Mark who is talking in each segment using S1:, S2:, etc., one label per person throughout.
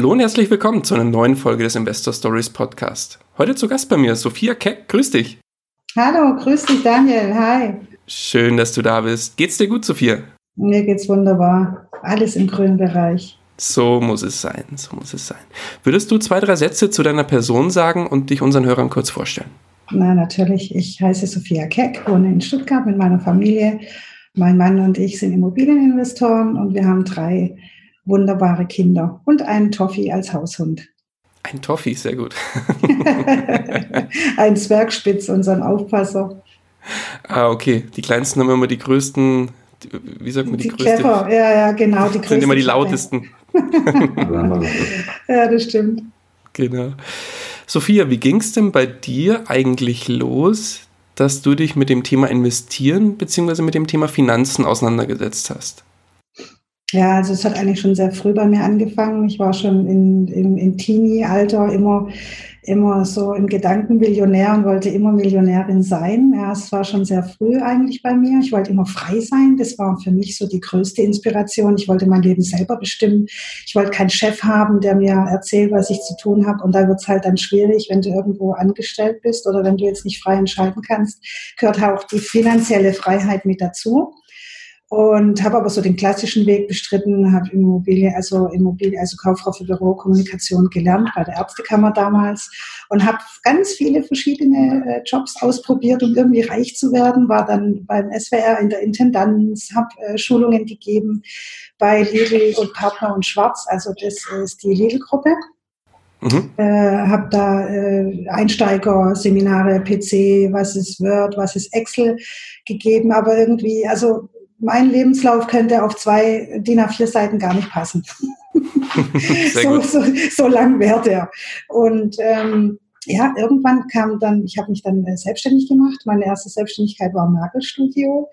S1: Hallo und herzlich willkommen zu einer neuen Folge des Investor Stories Podcast. Heute zu Gast bei mir Sophia Keck. Grüß dich.
S2: Hallo, grüß dich Daniel. Hi.
S1: Schön, dass du da bist. Geht's dir gut, Sophia?
S2: Mir geht's wunderbar. Alles im grünen Bereich.
S1: So muss es sein, so muss es sein. Würdest du zwei, drei Sätze zu deiner Person sagen und dich unseren Hörern kurz vorstellen?
S2: Na, natürlich. Ich heiße Sophia Keck, wohne in Stuttgart mit meiner Familie. Mein Mann und ich sind Immobilieninvestoren und wir haben drei wunderbare Kinder und einen Toffee als Haushund.
S1: Ein Toffee, sehr gut.
S2: ein Zwergspitz, unseren Aufpasser.
S1: Ah, okay. Die Kleinsten haben immer die größten, wie sagt man, die,
S2: die größte? Käfer, ja, ja, genau.
S1: Die sind immer die lautesten.
S2: ja, das stimmt.
S1: Genau. Sophia, wie ging es denn bei dir eigentlich los, dass du dich mit dem Thema Investieren bzw. mit dem Thema Finanzen auseinandergesetzt hast?
S2: Ja, also es hat eigentlich schon sehr früh bei mir angefangen. Ich war schon in, in, in Teenie-Alter immer, immer so im Gedanken Millionär und wollte immer Millionärin sein. Ja, es war schon sehr früh eigentlich bei mir. Ich wollte immer frei sein. Das war für mich so die größte Inspiration. Ich wollte mein Leben selber bestimmen. Ich wollte keinen Chef haben, der mir erzählt, was ich zu tun habe. Und da wird es halt dann schwierig, wenn du irgendwo angestellt bist oder wenn du jetzt nicht frei entscheiden kannst, gehört auch die finanzielle Freiheit mit dazu und habe aber so den klassischen Weg bestritten, habe Immobilie, also Immobilie, also Kauffrau für Bürokommunikation gelernt bei der Ärztekammer damals und habe ganz viele verschiedene äh, Jobs ausprobiert, um irgendwie reich zu werden. War dann beim SWR in der Intendanz, habe äh, Schulungen gegeben bei Lidl und Partner und Schwarz, also das ist die Lidl-Gruppe. Mhm. Äh, habe da äh, Einsteiger-Seminare, PC, was ist Word, was ist Excel gegeben, aber irgendwie, also mein Lebenslauf könnte auf zwei DIN A4 Seiten gar nicht passen. so, so, so, lang wäre der. Und ähm, ja, irgendwann kam dann, ich habe mich dann äh, selbstständig gemacht. Meine erste Selbstständigkeit war im Nagelstudio,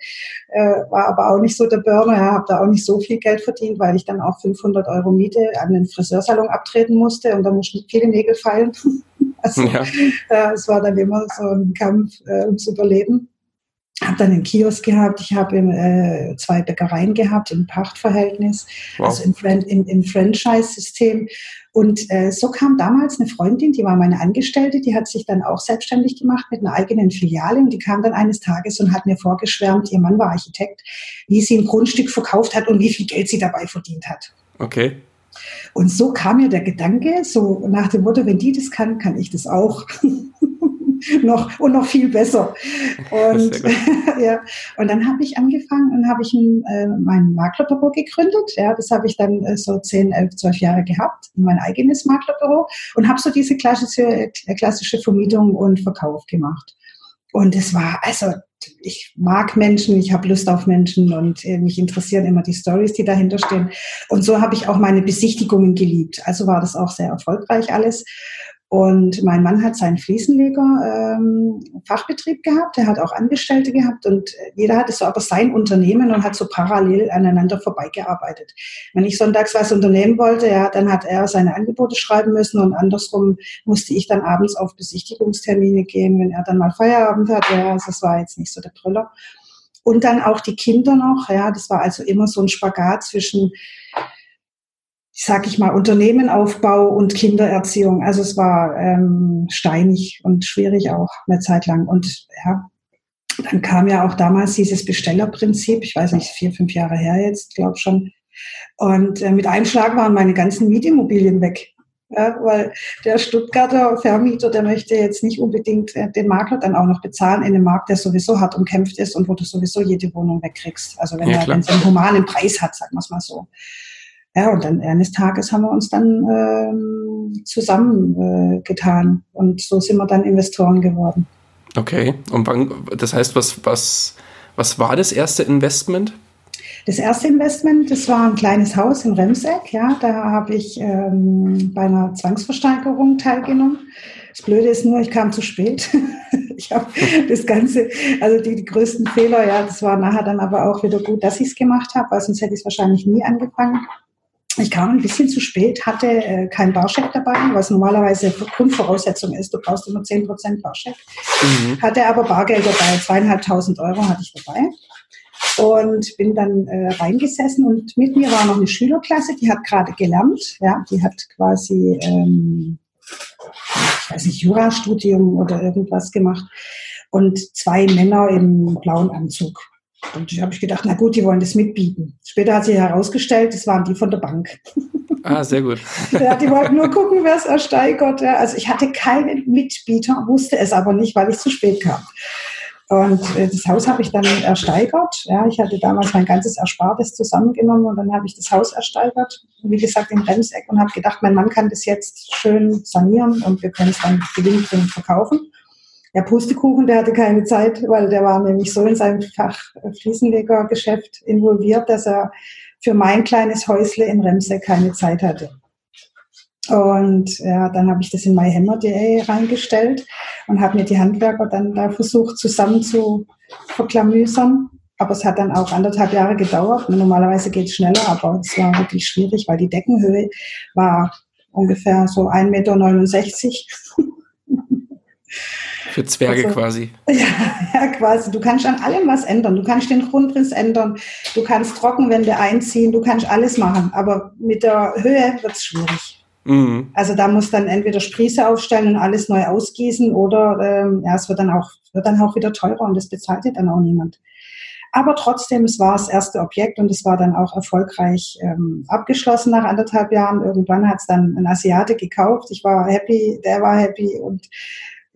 S2: äh, war aber auch nicht so der Burner, ja, habe da auch nicht so viel Geld verdient, weil ich dann auch 500 Euro Miete an den Friseursalon abtreten musste und da mussten viele Nägel fallen. also ja. äh, es war dann immer so ein Kampf äh, ums Überleben habe dann einen Kiosk gehabt, ich habe äh, zwei Bäckereien gehabt im Pachtverhältnis, wow. also im, im, im Franchise-System. Und äh, so kam damals eine Freundin, die war meine Angestellte, die hat sich dann auch selbstständig gemacht mit einer eigenen Filiale und die kam dann eines Tages und hat mir vorgeschwärmt, ihr Mann war Architekt, wie sie ein Grundstück verkauft hat und wie viel Geld sie dabei verdient hat.
S1: Okay.
S2: Und so kam mir der Gedanke, so nach dem Motto, wenn die das kann, kann ich das auch. noch und noch viel besser. Und, ja, und dann habe ich angefangen und habe ich ein, äh, mein Maklerbüro gegründet. Ja, das habe ich dann äh, so zehn, elf, zwölf Jahre gehabt, mein eigenes Maklerbüro und habe so diese klassische, äh, klassische Vermietung und Verkauf gemacht. Und es war, also ich mag Menschen, ich habe Lust auf Menschen und äh, mich interessieren immer die Stories, die dahinter stehen. Und so habe ich auch meine Besichtigungen geliebt. Also war das auch sehr erfolgreich alles. Und mein Mann hat seinen Fliesenleger ähm, Fachbetrieb gehabt, er hat auch Angestellte gehabt und jeder hatte so aber sein Unternehmen und hat so parallel aneinander vorbeigearbeitet. Wenn ich sonntags was unternehmen wollte, ja, dann hat er seine Angebote schreiben müssen und andersrum musste ich dann abends auf Besichtigungstermine gehen, wenn er dann mal Feierabend hat. Ja, also das war jetzt nicht so der Brüller. Und dann auch die Kinder noch, ja, das war also immer so ein Spagat zwischen sag ich mal, Unternehmenaufbau und Kindererziehung. Also es war ähm, steinig und schwierig auch eine Zeit lang. Und ja, dann kam ja auch damals dieses Bestellerprinzip, ich weiß nicht, vier, fünf Jahre her jetzt, glaube schon. Und äh, mit einem Schlag waren meine ganzen Mietimmobilien weg. Ja, weil der Stuttgarter Vermieter, der möchte jetzt nicht unbedingt äh, den Makler dann auch noch bezahlen in einem Markt, der sowieso hart umkämpft ist und wo du sowieso jede Wohnung wegkriegst. Also wenn ja, er einen humanen Preis hat, sagen wir es mal so. Ja, und dann eines Tages haben wir uns dann ähm, zusammengetan äh, und so sind wir dann Investoren geworden.
S1: Okay, und wann, das heißt, was, was, was war das erste Investment?
S2: Das erste Investment, das war ein kleines Haus in Remseck. Ja, da habe ich ähm, bei einer Zwangsversteigerung teilgenommen. Das Blöde ist nur, ich kam zu spät. ich habe das Ganze, also die, die, größten Fehler, ja, das war nachher dann aber auch wieder gut, dass ich es gemacht habe, weil sonst hätte ich es wahrscheinlich nie angefangen. Ich kam ein bisschen zu spät, hatte äh, kein Barscheck dabei, was normalerweise Grundvoraussetzung ist. Du brauchst immer 10% Barscheck. Mhm. Hatte aber Bargeld dabei, zweieinhalbtausend Euro hatte ich dabei. Und bin dann äh, reingesessen und mit mir war noch eine Schülerklasse, die hat gerade gelernt. Ja, die hat quasi, ähm, ich weiß nicht, Jurastudium oder irgendwas gemacht. Und zwei Männer im blauen Anzug. Und ich habe ich gedacht, na gut, die wollen das mitbieten. Später hat sich herausgestellt, das waren die von der Bank.
S1: Ah, sehr gut.
S2: ja, die wollten nur gucken, wer es ersteigert. Ja. Also ich hatte keinen Mitbieter, wusste es aber nicht, weil ich zu spät kam. Und äh, das Haus habe ich dann ersteigert. Ja, ich hatte damals mein ganzes Erspartes zusammengenommen und dann habe ich das Haus ersteigert. Wie gesagt, im Bremseck und habe gedacht, mein Mann kann das jetzt schön sanieren und wir können es dann gewinnbringend verkaufen. Der Pustekuchen, der hatte keine Zeit, weil der war nämlich so in seinem Fach Fliesenlegergeschäft involviert, dass er für mein kleines Häusle in Remse keine Zeit hatte. Und ja, dann habe ich das in myhammer.de reingestellt und habe mir die Handwerker dann da versucht zusammen zu verklamüsern. Aber es hat dann auch anderthalb Jahre gedauert. Normalerweise geht es schneller, aber es war wirklich schwierig, weil die Deckenhöhe war ungefähr so 1,69 Meter.
S1: Für Zwerge also, quasi.
S2: Ja, ja, quasi. Du kannst an allem was ändern. Du kannst den Grundriss ändern. Du kannst Trockenwände einziehen. Du kannst alles machen. Aber mit der Höhe wird es schwierig. Mhm. Also da muss dann entweder Sprieße aufstellen und alles neu ausgießen oder ähm, ja, es wird dann auch wird dann auch wieder teurer und das bezahlt dir dann auch niemand. Aber trotzdem, es war das erste Objekt und es war dann auch erfolgreich ähm, abgeschlossen nach anderthalb Jahren. Irgendwann hat es dann ein Asiate gekauft. Ich war happy, der war happy und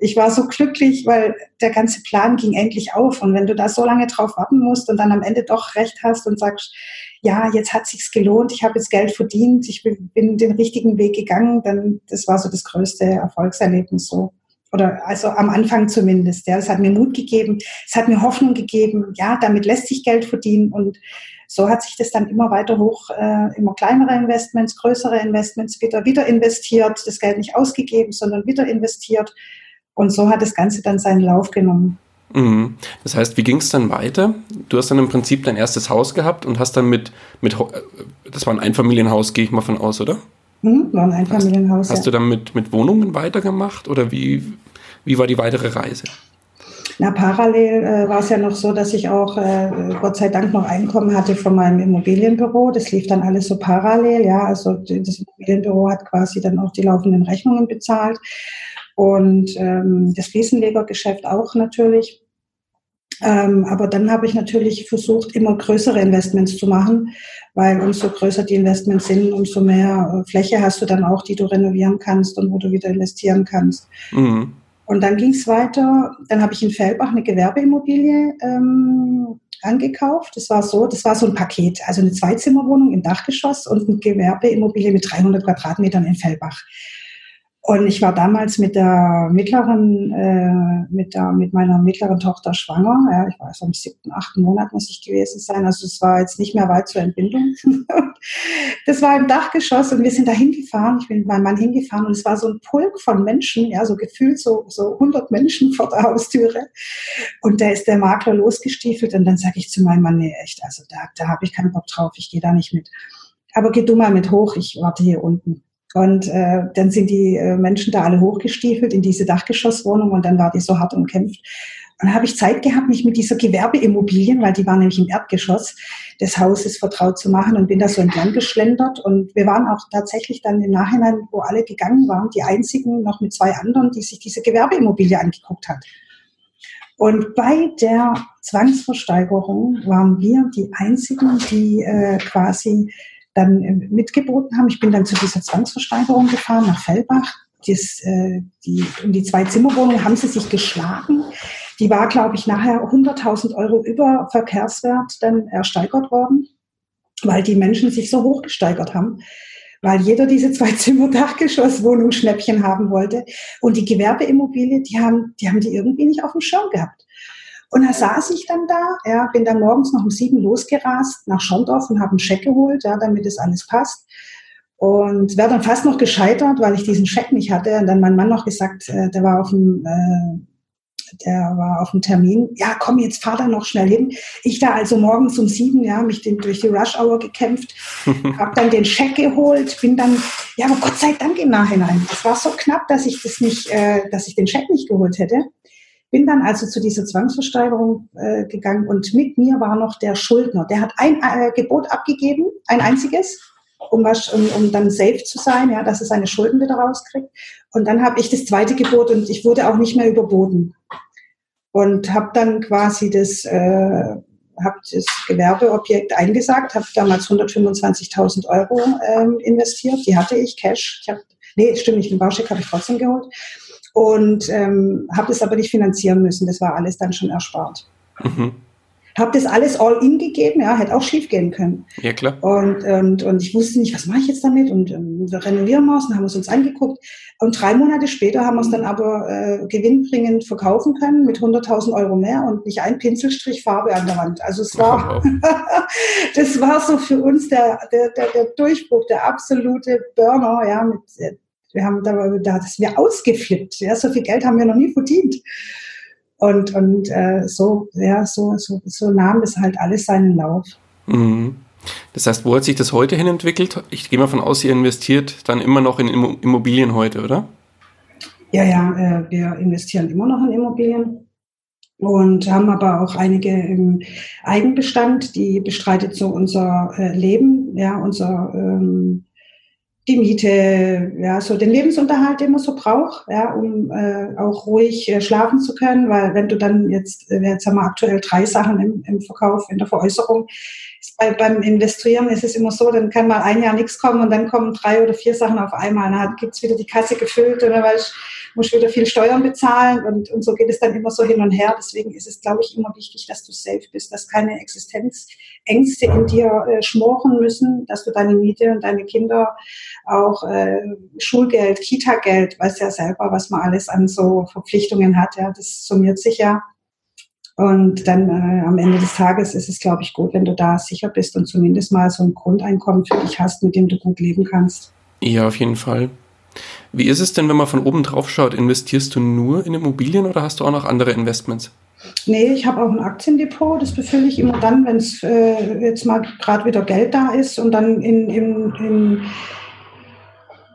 S2: ich war so glücklich, weil der ganze Plan ging endlich auf. Und wenn du da so lange drauf warten musst und dann am Ende doch recht hast und sagst, ja, jetzt hat sich's gelohnt, ich habe jetzt Geld verdient, ich bin, den richtigen Weg gegangen, dann das war so das größte Erfolgserlebnis so. Oder also am Anfang zumindest. Ja, es hat mir Mut gegeben, es hat mir Hoffnung gegeben. Ja, damit lässt sich Geld verdienen und so hat sich das dann immer weiter hoch, äh, immer kleinere Investments, größere Investments wieder wieder investiert, das Geld nicht ausgegeben, sondern wieder investiert und so hat das Ganze dann seinen Lauf genommen.
S1: Mhm. Das heißt, wie ging es dann weiter? Du hast dann im Prinzip dein erstes Haus gehabt und hast dann mit, mit das war ein Einfamilienhaus, gehe ich mal von aus, oder?
S2: Mhm, war ein Einfamilienhaus.
S1: Hast, hast du dann mit, mit Wohnungen weitergemacht oder wie, wie war die weitere Reise?
S2: Na, parallel äh, war es ja noch so, dass ich auch äh, Gott sei Dank noch Einkommen hatte von meinem Immobilienbüro. Das lief dann alles so parallel, ja. Also das Immobilienbüro hat quasi dann auch die laufenden Rechnungen bezahlt und ähm, das Fliesenlegergeschäft auch natürlich. Ähm, aber dann habe ich natürlich versucht, immer größere Investments zu machen, weil umso größer die Investments sind, umso mehr äh, Fläche hast du dann auch, die du renovieren kannst und wo du wieder investieren kannst. Mhm. Und dann ging es weiter. Dann habe ich in Fellbach eine Gewerbeimmobilie ähm, angekauft. Das war so, das war so ein Paket, also eine Zweizimmerwohnung im Dachgeschoss und eine Gewerbeimmobilie mit 300 Quadratmetern in Fellbach. Und ich war damals mit der mittleren, äh, mit der, mit meiner mittleren Tochter schwanger. Ja, ich war so im siebten, achten Monat muss ich gewesen sein. Also es war jetzt nicht mehr weit zur Entbindung. das war im Dachgeschoss und wir sind da hingefahren. Ich bin mit meinem Mann hingefahren und es war so ein Pulk von Menschen, ja, so gefühlt so, so 100 Menschen vor der Haustüre. Und da ist der Makler losgestiefelt und dann sage ich zu meinem Mann, nee, echt, also da, da habe ich keinen Bock drauf, ich gehe da nicht mit. Aber geh du mal mit hoch, ich warte hier unten. Und äh, dann sind die äh, Menschen da alle hochgestiefelt in diese Dachgeschosswohnung und dann war die so hart umkämpft. Und dann habe ich Zeit gehabt, mich mit dieser Gewerbeimmobilien, weil die war nämlich im Erdgeschoss des Hauses vertraut zu machen und bin da so entlang geschlendert. Und wir waren auch tatsächlich dann im Nachhinein, wo alle gegangen waren, die einzigen noch mit zwei anderen, die sich diese Gewerbeimmobilie angeguckt hat. Und bei der Zwangsversteigerung waren wir die einzigen, die äh, quasi dann äh, mitgeboten haben. Ich bin dann zu dieser Zwangsversteigerung gefahren nach Fellbach. Das, äh, die, um die Zwei-Zimmer-Wohnung haben sie sich geschlagen. Die war, glaube ich, nachher 100.000 Euro über Verkehrswert dann ersteigert worden, weil die Menschen sich so hoch gesteigert haben weil jeder diese zwei Zimmer Dachgeschosswohnung Schnäppchen haben wollte und die Gewerbeimmobilie, die haben die haben die irgendwie nicht auf dem Schirm gehabt. Und da saß ich dann da, ja, bin dann morgens noch um sieben losgerast nach Schondorf und habe einen Scheck geholt, ja, damit es alles passt. Und wäre dann fast noch gescheitert, weil ich diesen Scheck nicht hatte. Und dann mein Mann noch gesagt, äh, der war auf dem, äh, der war auf dem Termin. Ja, komm, jetzt fahr da noch schnell hin. Ich da also morgens um sieben, ja, mich den, durch die Rush Hour gekämpft, habe dann den Scheck geholt, bin dann, ja, aber Gott sei Dank im Nachhinein. Es war so knapp, dass ich das nicht, äh, dass ich den Scheck nicht geholt hätte. Bin dann also zu dieser Zwangsversteigerung äh, gegangen und mit mir war noch der Schuldner. Der hat ein äh, Gebot abgegeben, ein einziges um, was, um, um dann safe zu sein, ja, dass er seine Schulden wieder rauskriegt. Und dann habe ich das zweite Gebot und ich wurde auch nicht mehr überboten. Und habe dann quasi das, äh, hab das Gewerbeobjekt eingesagt, habe damals 125.000 Euro ähm, investiert. Die hatte ich, Cash. Ich hab, nee, stimmt nicht, den Bauscheck habe ich trotzdem geholt. Und ähm, habe das aber nicht finanzieren müssen. Das war alles dann schon erspart. Mhm. Habe das alles all in gegeben, ja, hätte auch schief gehen können.
S1: Ja, klar.
S2: Und, und, und ich wusste nicht, was mache ich jetzt damit? Und ähm, wir renovieren wir es und haben es uns angeguckt. Und drei Monate später haben wir es dann aber äh, gewinnbringend verkaufen können mit 100.000 Euro mehr und nicht ein Pinselstrich Farbe an der Wand. Also es war, das war so für uns der, der, der, der Durchbruch, der absolute Burner, ja, mit, äh, wir haben da, da das wir ausgeflippt. Ja, so viel Geld haben wir noch nie verdient. Und, und äh, so, ja, so, so, so nahm es halt alles seinen Lauf.
S1: Mhm. Das heißt, wo hat sich das heute hin entwickelt? Ich gehe mal von aus, ihr investiert dann immer noch in Immobilien heute, oder?
S2: Ja, ja, äh, wir investieren immer noch in Immobilien und haben aber auch einige im Eigenbestand, die bestreitet so unser äh, Leben, ja, unser ähm, die Miete, ja, so den Lebensunterhalt, den man so braucht, ja, um äh, auch ruhig äh, schlafen zu können, weil wenn du dann jetzt, äh, jetzt haben wir aktuell drei Sachen im, im Verkauf, in der Veräußerung, bei, beim Investieren ist es immer so, dann kann mal ein Jahr nichts kommen und dann kommen drei oder vier Sachen auf einmal, dann gibt's wieder die Kasse gefüllt oder weil ich muss wieder viel Steuern bezahlen und, und so geht es dann immer so hin und her. Deswegen ist es, glaube ich, immer wichtig, dass du safe bist, dass keine Existenzängste in dir äh, schmoren müssen, dass du deine Miete und deine Kinder auch äh, Schulgeld, Kita-Geld, weiß ja selber, was man alles an so Verpflichtungen hat. Ja, das summiert sich ja. Und dann äh, am Ende des Tages ist es, glaube ich, gut, wenn du da sicher bist und zumindest mal so ein Grundeinkommen für dich hast, mit dem du gut leben kannst.
S1: Ja, auf jeden Fall. Wie ist es denn, wenn man von oben drauf schaut? Investierst du nur in Immobilien oder hast du auch noch andere Investments?
S2: Nee, ich habe auch ein Aktiendepot. Das befülle ich immer dann, wenn es äh, jetzt mal gerade wieder Geld da ist und dann in, in, in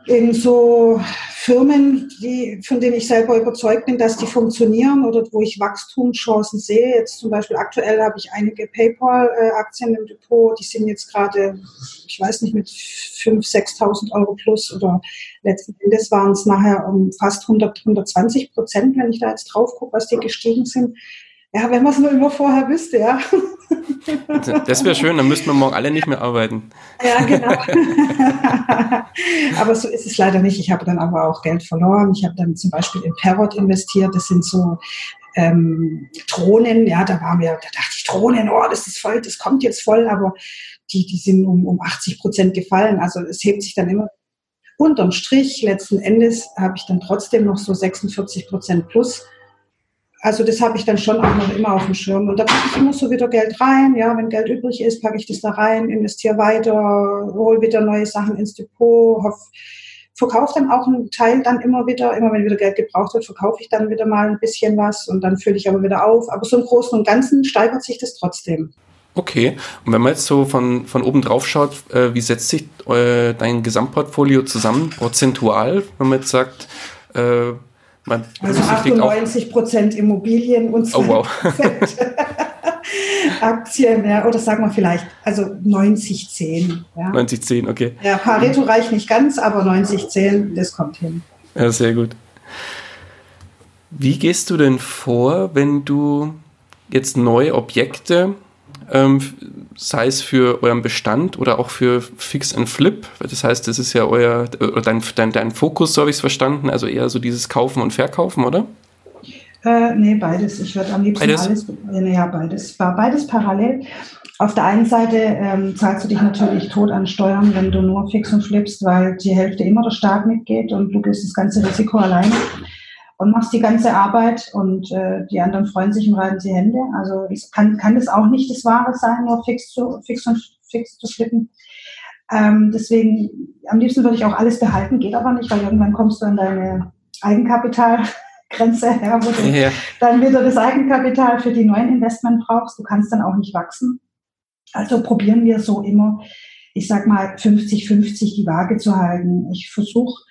S2: in so Firmen, die, von denen ich selber überzeugt bin, dass die funktionieren oder wo ich Wachstumschancen sehe. Jetzt zum Beispiel aktuell habe ich einige PayPal-Aktien im Depot, die sind jetzt gerade, ich weiß nicht, mit 5.000, 6.000 Euro plus oder letzten Endes waren es nachher um fast 100, 120 Prozent, wenn ich da jetzt drauf gucke, was die gestiegen sind. Ja, wenn man es nur immer vorher wüsste, ja.
S1: Das wäre schön, dann müssten wir morgen alle nicht mehr arbeiten.
S2: Ja, genau. aber so ist es leider nicht. Ich habe dann aber auch Geld verloren. Ich habe dann zum Beispiel in Parrot investiert. Das sind so ähm, Drohnen. Ja, da waren wir, da dachte ich, Drohnen, oh, das ist voll, das kommt jetzt voll, aber die, die sind um, um 80 Prozent gefallen. Also es hebt sich dann immer unterm Strich. Letzten Endes habe ich dann trotzdem noch so 46 Prozent plus also das habe ich dann schon auch noch immer auf dem Schirm. Und da packe ich immer so wieder Geld rein. Ja, wenn Geld übrig ist, packe ich das da rein, investiere weiter, hole wieder neue Sachen ins Depot, verkaufe dann auch einen Teil dann immer wieder, immer wenn wieder Geld gebraucht wird, verkaufe ich dann wieder mal ein bisschen was und dann fülle ich aber wieder auf. Aber so im Großen und Ganzen steigert sich das trotzdem.
S1: Okay, und wenn man jetzt so von, von oben drauf schaut, äh, wie setzt sich äh, dein Gesamtportfolio zusammen, prozentual, wenn man jetzt sagt, äh,
S2: man also 98 Prozent Immobilien und 2 oh, wow. Aktien, ja, oder sagen wir vielleicht, also 90-10.
S1: Ja. 90-10, okay.
S2: Ja, Pareto reicht nicht ganz, aber 90-10, das kommt hin.
S1: Ja, sehr gut. Wie gehst du denn vor, wenn du jetzt neue Objekte ähm, sei es für euren Bestand oder auch für Fix and Flip. Das heißt, das ist ja euer, oder dein, dein, dein Fokus, so habe ich es verstanden, also eher so dieses Kaufen und Verkaufen, oder?
S2: Äh, nee, beides. Ich würde am liebsten beides? alles, äh, ja, beides, beides parallel. Auf der einen Seite ähm, zahlst du dich natürlich tot an Steuern, wenn du nur fix und flippst, weil die Hälfte immer der Staat mitgeht und du gehst das ganze Risiko alleine. Und machst die ganze Arbeit und äh, die anderen freuen sich und reiben die Hände. Also es kann, kann das auch nicht das Wahre sein, nur fix zu, fix und fix zu flippen. Ähm, deswegen, am liebsten würde ich auch alles behalten, geht aber nicht, weil irgendwann kommst du an deine Eigenkapitalgrenze her, wo du ja. dann wieder das Eigenkapital für die neuen Investment brauchst. Du kannst dann auch nicht wachsen. Also probieren wir so immer, ich sag mal, 50-50 die Waage zu halten. Ich versuche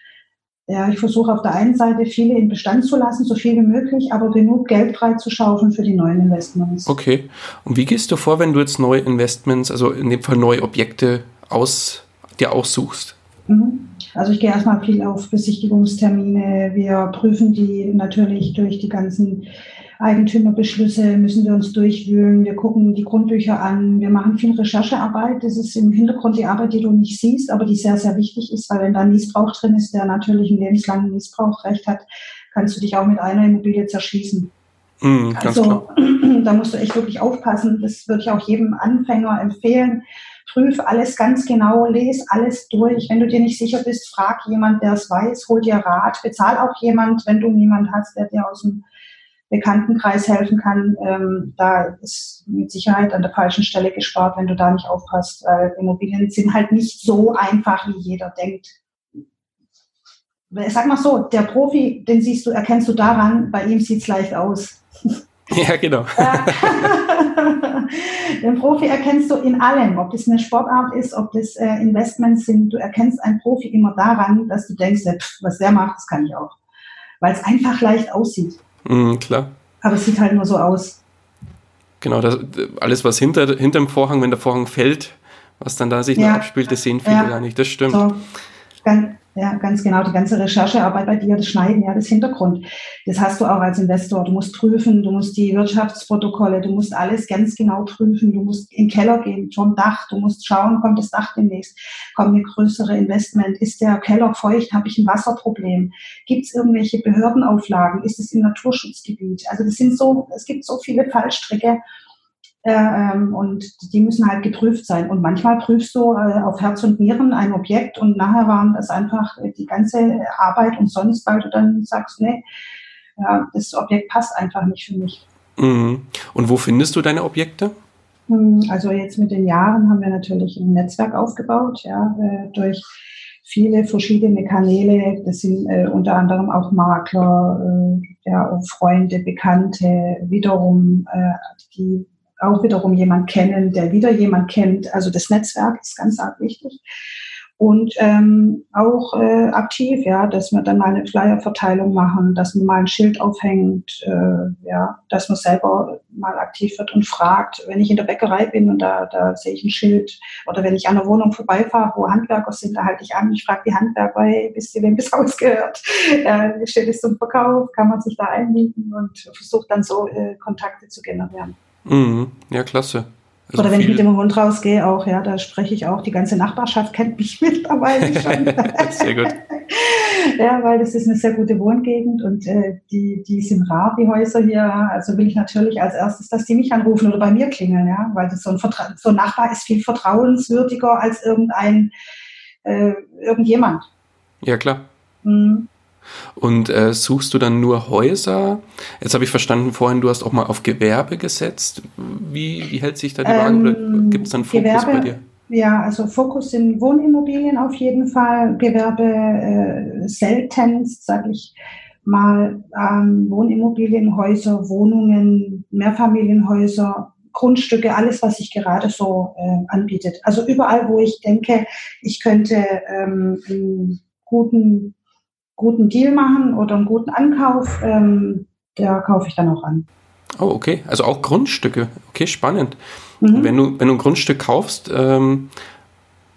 S2: ja, ich versuche auf der einen Seite viele in Bestand zu lassen, so viel wie möglich, aber genug Geld freizuschaufeln für die neuen Investments.
S1: Okay. Und wie gehst du vor, wenn du jetzt neue Investments, also in dem Fall neue Objekte aus, dir aussuchst?
S2: Mhm. Also ich gehe erstmal viel auf Besichtigungstermine. Wir prüfen die natürlich durch die ganzen Eigentümerbeschlüsse müssen wir uns durchwühlen. Wir gucken die Grundbücher an. Wir machen viel Recherchearbeit. Das ist im Hintergrund die Arbeit, die du nicht siehst, aber die sehr, sehr wichtig ist, weil wenn da ein Missbrauch drin ist, der natürlich ein lebenslangen Missbrauchrecht hat, kannst du dich auch mit einer Immobilie zerschießen. Mm, also da musst du echt wirklich aufpassen. Das würde ich auch jedem Anfänger empfehlen. Prüf alles ganz genau, lese alles durch. Wenn du dir nicht sicher bist, frag jemand, der es weiß, hol dir Rat, bezahl auch jemand, wenn du niemand hast, der dir aus dem Bekanntenkreis helfen kann, ähm, da ist mit Sicherheit an der falschen Stelle gespart, wenn du da nicht aufpasst. Weil Immobilien sind halt nicht so einfach, wie jeder denkt. Sag mal so, der Profi, den siehst du, erkennst du daran, bei ihm sieht's leicht aus.
S1: Ja, genau.
S2: Den Profi erkennst du in allem, ob das eine Sportart ist, ob das äh, Investments sind. Du erkennst einen Profi immer daran, dass du denkst, pff, was der macht, das kann ich auch. Weil es einfach leicht aussieht.
S1: Mhm, klar.
S2: Aber es sieht halt nur so aus.
S1: Genau, das, alles, was hinter, dem Vorhang, wenn der Vorhang fällt, was dann da sich ja. noch abspielt, das sehen viele ja. gar nicht. Das stimmt. So.
S2: Ganz, ja, ganz genau. Die ganze Recherchearbeit bei dir, das Schneiden, ja, das Hintergrund. Das hast du auch als Investor. Du musst prüfen, du musst die Wirtschaftsprotokolle, du musst alles ganz genau prüfen. Du musst in den Keller gehen, vom Dach. Du musst schauen, kommt das Dach demnächst? Kommt eine größere Investment? Ist der Keller feucht? Habe ich ein Wasserproblem? Gibt es irgendwelche Behördenauflagen? Ist es im Naturschutzgebiet? Also das sind so, es gibt so viele Fallstricke und die müssen halt geprüft sein. Und manchmal prüfst du äh, auf Herz und Nieren ein Objekt und nachher waren das einfach die ganze Arbeit und sonst, weil du dann sagst, nee, das Objekt passt einfach nicht für mich.
S1: Mhm. Und wo findest du deine Objekte?
S2: Hm, also jetzt mit den Jahren haben wir natürlich ein Netzwerk aufgebaut, ja, äh, durch viele verschiedene Kanäle. Das sind äh, unter anderem auch Makler, äh, ja, Freunde, Bekannte, wiederum äh, die auch wiederum jemand kennen, der wieder jemand kennt. Also das Netzwerk ist ganz arg wichtig. Und ähm, auch äh, aktiv, ja, dass wir dann mal eine Flyerverteilung machen, dass man mal ein Schild aufhängt, äh, ja, dass man selber mal aktiv wird und fragt, wenn ich in der Bäckerei bin und da, da sehe ich ein Schild oder wenn ich an einer Wohnung vorbeifahre, wo Handwerker sind, da halte ich an, ich frage die Handwerker, hey, wisst ihr, wem das Haus gehört? Äh, steht es zum Verkauf? Kann man sich da einmieten und versucht dann so äh, Kontakte zu generieren.
S1: Mhm. Ja, klasse.
S2: Also Oder wenn ich mit dem Hund rausgehe, auch, ja, da spreche ich auch. Die ganze Nachbarschaft kennt mich mittlerweile schon. sehr gut. ja, weil das ist eine sehr gute Wohngegend und äh, die, die sind rar, die Häuser hier. Also will ich natürlich als erstes, dass die mich anrufen oder bei mir klingeln, ja, weil das so ein, Vertra so ein Nachbar ist viel vertrauenswürdiger als irgendein, äh, irgendjemand.
S1: Ja, klar. Mhm. Und äh, suchst du dann nur Häuser? Jetzt habe ich verstanden vorhin, du hast auch mal auf Gewerbe gesetzt. Wie, wie hält sich da die Waage? Ähm, Oder gibt es dann Fokus Gewerbe, bei dir?
S2: Ja, also Fokus sind Wohnimmobilien auf jeden Fall. Gewerbe äh, seltenst, sage ich mal. Ähm, Wohnimmobilien, Häuser, Wohnungen, Mehrfamilienhäuser, Grundstücke, alles, was sich gerade so äh, anbietet. Also überall, wo ich denke, ich könnte ähm, einen guten guten Deal machen oder einen guten Ankauf, ähm, der kaufe ich dann auch an.
S1: Oh, okay. Also auch Grundstücke. Okay, spannend. Mhm. Wenn, du, wenn du ein Grundstück kaufst, ähm,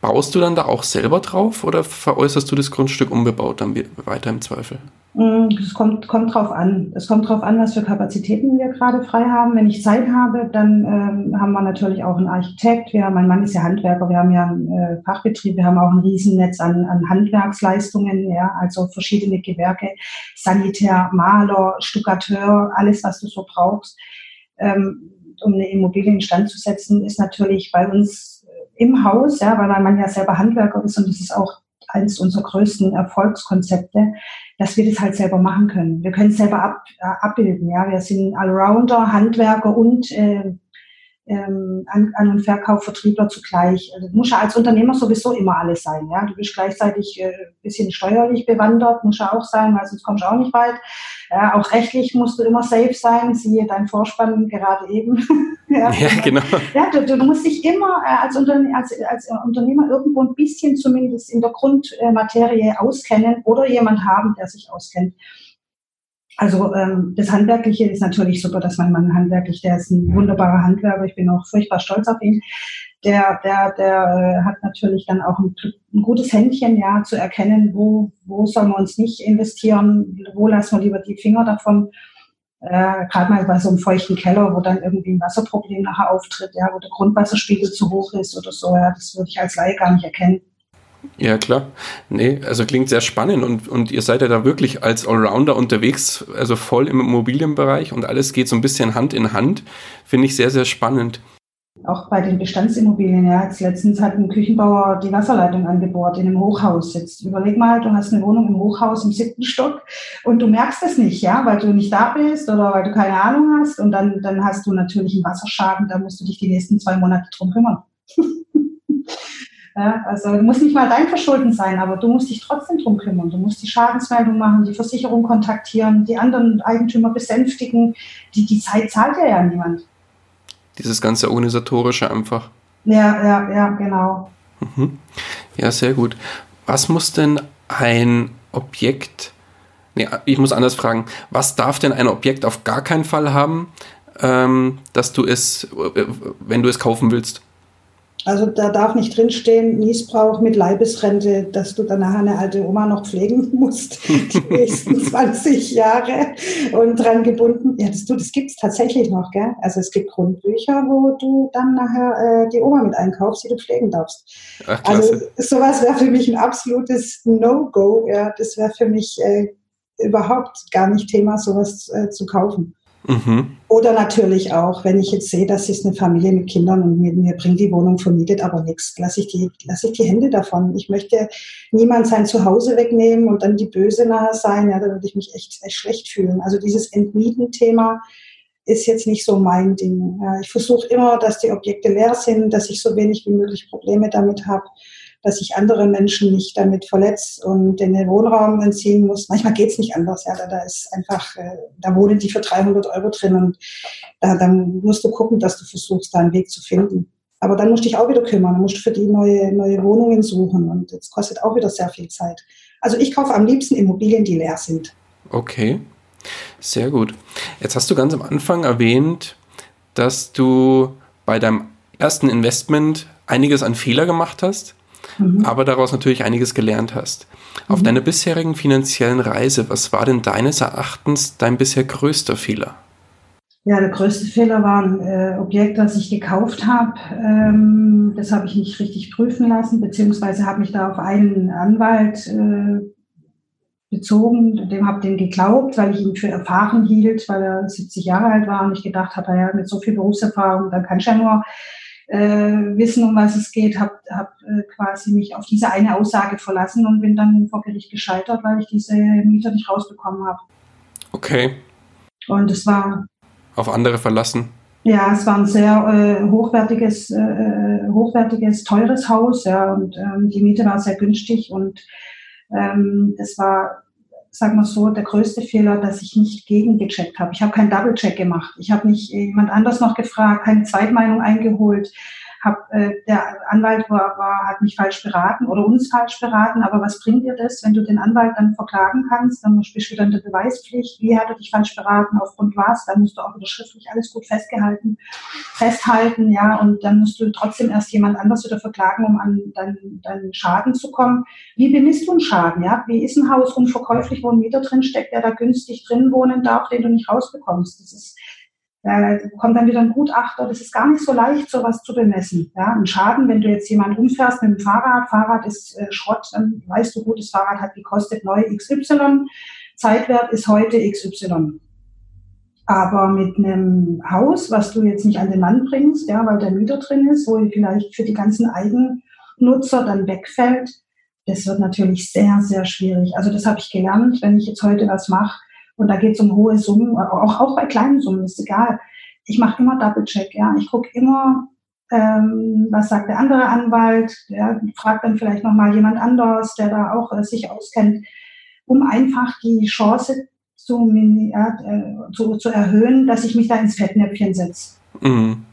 S1: baust du dann da auch selber drauf oder veräußerst du das Grundstück unbebaut dann weiter im Zweifel?
S2: Mm, es kommt, kommt drauf an. Es kommt drauf an, was für Kapazitäten wir gerade frei haben. Wenn ich Zeit habe, dann ähm, haben wir natürlich auch einen Architekt. Wir, mein Mann ist ja Handwerker. Wir haben ja einen äh, Fachbetrieb. Wir haben auch ein Riesennetz an, an Handwerksleistungen, ja, also verschiedene Gewerke, Sanitär, Maler, Stuckateur, alles, was du so brauchst. Ähm, um eine Immobilie in Stand zu setzen, ist natürlich bei uns im Haus, ja, weil mein Mann ja selber Handwerker ist und das ist auch eines unserer größten Erfolgskonzepte, dass wir das halt selber machen können. Wir können es selber ab, äh, abbilden. Ja, wir sind Allrounder, Handwerker und äh, ähm, An-, An und Verkauf, zugleich. Also, du musst ja als Unternehmer sowieso immer alles sein. Ja? Du bist gleichzeitig äh, bisschen steuerlich bewandert, muss ja auch sein, weil sonst kommst du auch nicht weit. Ja, auch rechtlich musst du immer safe sein, siehe dein Vorspann gerade eben.
S1: ja, ja, genau.
S2: Ja, du, du musst dich immer äh, als, Unterne als, als Unternehmer irgendwo ein bisschen zumindest in der Grundmaterie auskennen oder jemand haben, der sich auskennt. Also ähm, das Handwerkliche ist natürlich super, dass mein Mann handwerklich, der ist ein wunderbarer Handwerker, ich bin auch furchtbar stolz auf ihn. Der, der, der äh, hat natürlich dann auch ein, ein, gutes Händchen, ja, zu erkennen, wo, wo sollen wir uns nicht investieren, wo lassen wir lieber die Finger davon. Äh, Gerade mal bei so einem feuchten Keller, wo dann irgendwie ein Wasserproblem nachher auftritt, ja, wo der Grundwasserspiegel zu hoch ist oder so, ja, das würde ich als Laie gar nicht erkennen.
S1: Ja, klar. Nee, also klingt sehr spannend und, und ihr seid ja da wirklich als Allrounder unterwegs, also voll im Immobilienbereich und alles geht so ein bisschen Hand in Hand. Finde ich sehr, sehr spannend.
S2: Auch bei den Bestandsimmobilien, ja. Jetzt letztens hat ein Küchenbauer die Wasserleitung angebohrt in einem Hochhaus. Jetzt überleg mal, du hast eine Wohnung im Hochhaus im siebten Stock und du merkst es nicht, ja, weil du nicht da bist oder weil du keine Ahnung hast und dann, dann hast du natürlich einen Wasserschaden, da musst du dich die nächsten zwei Monate drum kümmern. Ja, also muss nicht mal dein Verschulden sein, aber du musst dich trotzdem drum kümmern. Du musst die Schadensmeldung machen, die Versicherung kontaktieren, die anderen Eigentümer besänftigen. Die, die Zeit zahlt ja, ja niemand.
S1: Dieses ganze organisatorische einfach.
S2: Ja, ja, ja, genau.
S1: Mhm. Ja, sehr gut. Was muss denn ein Objekt, nee, ich muss anders fragen, was darf denn ein Objekt auf gar keinen Fall haben, ähm, dass du es, äh, wenn du es kaufen willst?
S2: Also da darf nicht drinstehen, Niesbrauch mit Leibesrente, dass du dann nachher eine alte Oma noch pflegen musst, die nächsten 20 Jahre und dran gebunden. Ja, das, das gibt es tatsächlich noch, gell? Also es gibt Grundbücher, wo du dann nachher äh, die Oma mit einkaufst, die du pflegen darfst. Ach, also sowas wäre für mich ein absolutes No-Go. Ja, das wäre für mich äh, überhaupt gar nicht Thema, sowas äh, zu kaufen. Mhm. Oder natürlich auch, wenn ich jetzt sehe, das ist eine Familie mit Kindern und mir, mir bringt die Wohnung vermietet aber nichts, lasse ich, die, lass ich die Hände davon. Ich möchte niemand sein Zuhause wegnehmen und dann die Böse nachher sein. Ja, da würde ich mich echt, echt schlecht fühlen. Also dieses Entmieten-Thema ist jetzt nicht so mein Ding. Ja, ich versuche immer, dass die Objekte leer sind, dass ich so wenig wie möglich Probleme damit habe dass ich andere Menschen nicht damit verletzt und den Wohnraum entziehen muss. Manchmal geht es nicht anders. Ja, da, da ist einfach, äh, da wohnen die für 300 Euro drin und da, dann musst du gucken, dass du versuchst, da einen Weg zu finden. Aber dann musst du dich auch wieder kümmern. Dann musst du für die neue, neue Wohnungen suchen und das kostet auch wieder sehr viel Zeit. Also ich kaufe am liebsten Immobilien, die leer sind.
S1: Okay, sehr gut. Jetzt hast du ganz am Anfang erwähnt, dass du bei deinem ersten Investment einiges an Fehler gemacht hast mhm. aber daraus natürlich einiges gelernt hast. Mhm. Auf deiner bisherigen finanziellen Reise, was war denn deines Erachtens dein bisher größter Fehler?
S2: Ja, der größte Fehler war ein äh, Objekt, das ich gekauft habe. Ähm, das habe ich nicht richtig prüfen lassen, beziehungsweise habe mich da auf einen Anwalt äh, bezogen, dem habe den geglaubt, weil ich ihn für erfahren hielt, weil er 70 Jahre alt war und ich gedacht habe, ja, mit so viel Berufserfahrung, dann kann ich ja nur wissen, um was es geht, habe hab, äh, quasi mich auf diese eine Aussage verlassen und bin dann vor Gericht gescheitert, weil ich diese Mieter nicht rausbekommen habe.
S1: Okay.
S2: Und es war.
S1: Auf andere verlassen?
S2: Ja, es war ein sehr äh, hochwertiges, äh, hochwertiges, teures Haus, ja, und ähm, die Miete war sehr günstig und ähm, es war sagen wir so, der größte Fehler, dass ich nicht gegengecheckt habe. Ich habe keinen Double-Check gemacht. Ich habe nicht jemand anders noch gefragt, keine Zweitmeinung eingeholt hab, äh, der Anwalt war, war, hat mich falsch beraten oder uns falsch beraten, aber was bringt dir das, wenn du den Anwalt dann verklagen kannst, dann bist du in der Beweispflicht, wie hat er dich falsch beraten, aufgrund was, dann musst du auch wieder schriftlich alles gut festgehalten, festhalten, ja, und dann musst du trotzdem erst jemand anders wieder verklagen, um an deinen, deinen Schaden zu kommen. Wie bemisst du einen Schaden, ja? Wie ist ein Haus unverkäuflich, wo ein Mieter drin steckt, der da günstig drin wohnen darf, den du nicht rausbekommst? Das ist da kommt dann wieder ein Gutachter. Das ist gar nicht so leicht, sowas zu bemessen. Ja, ein Schaden, wenn du jetzt jemanden umfährst mit dem Fahrrad, Fahrrad ist äh, Schrott, dann weißt du, gut, das Fahrrad hat gekostet neu XY, Zeitwert ist heute XY. Aber mit einem Haus, was du jetzt nicht an den Mann bringst, ja, weil der Mieter drin ist, wo vielleicht für die ganzen Eigennutzer dann wegfällt, das wird natürlich sehr, sehr schwierig. Also das habe ich gelernt, wenn ich jetzt heute was mache und da geht es um hohe Summen, auch, auch bei kleinen Summen, ist egal. Ich mache immer Double-Check, ja. Ich gucke immer, ähm, was sagt der andere Anwalt, der fragt dann vielleicht nochmal jemand anders, der da auch äh, sich auskennt, um einfach die Chance zu, äh, zu, zu erhöhen, dass ich mich da ins Fettnäpfchen setze. Mhm.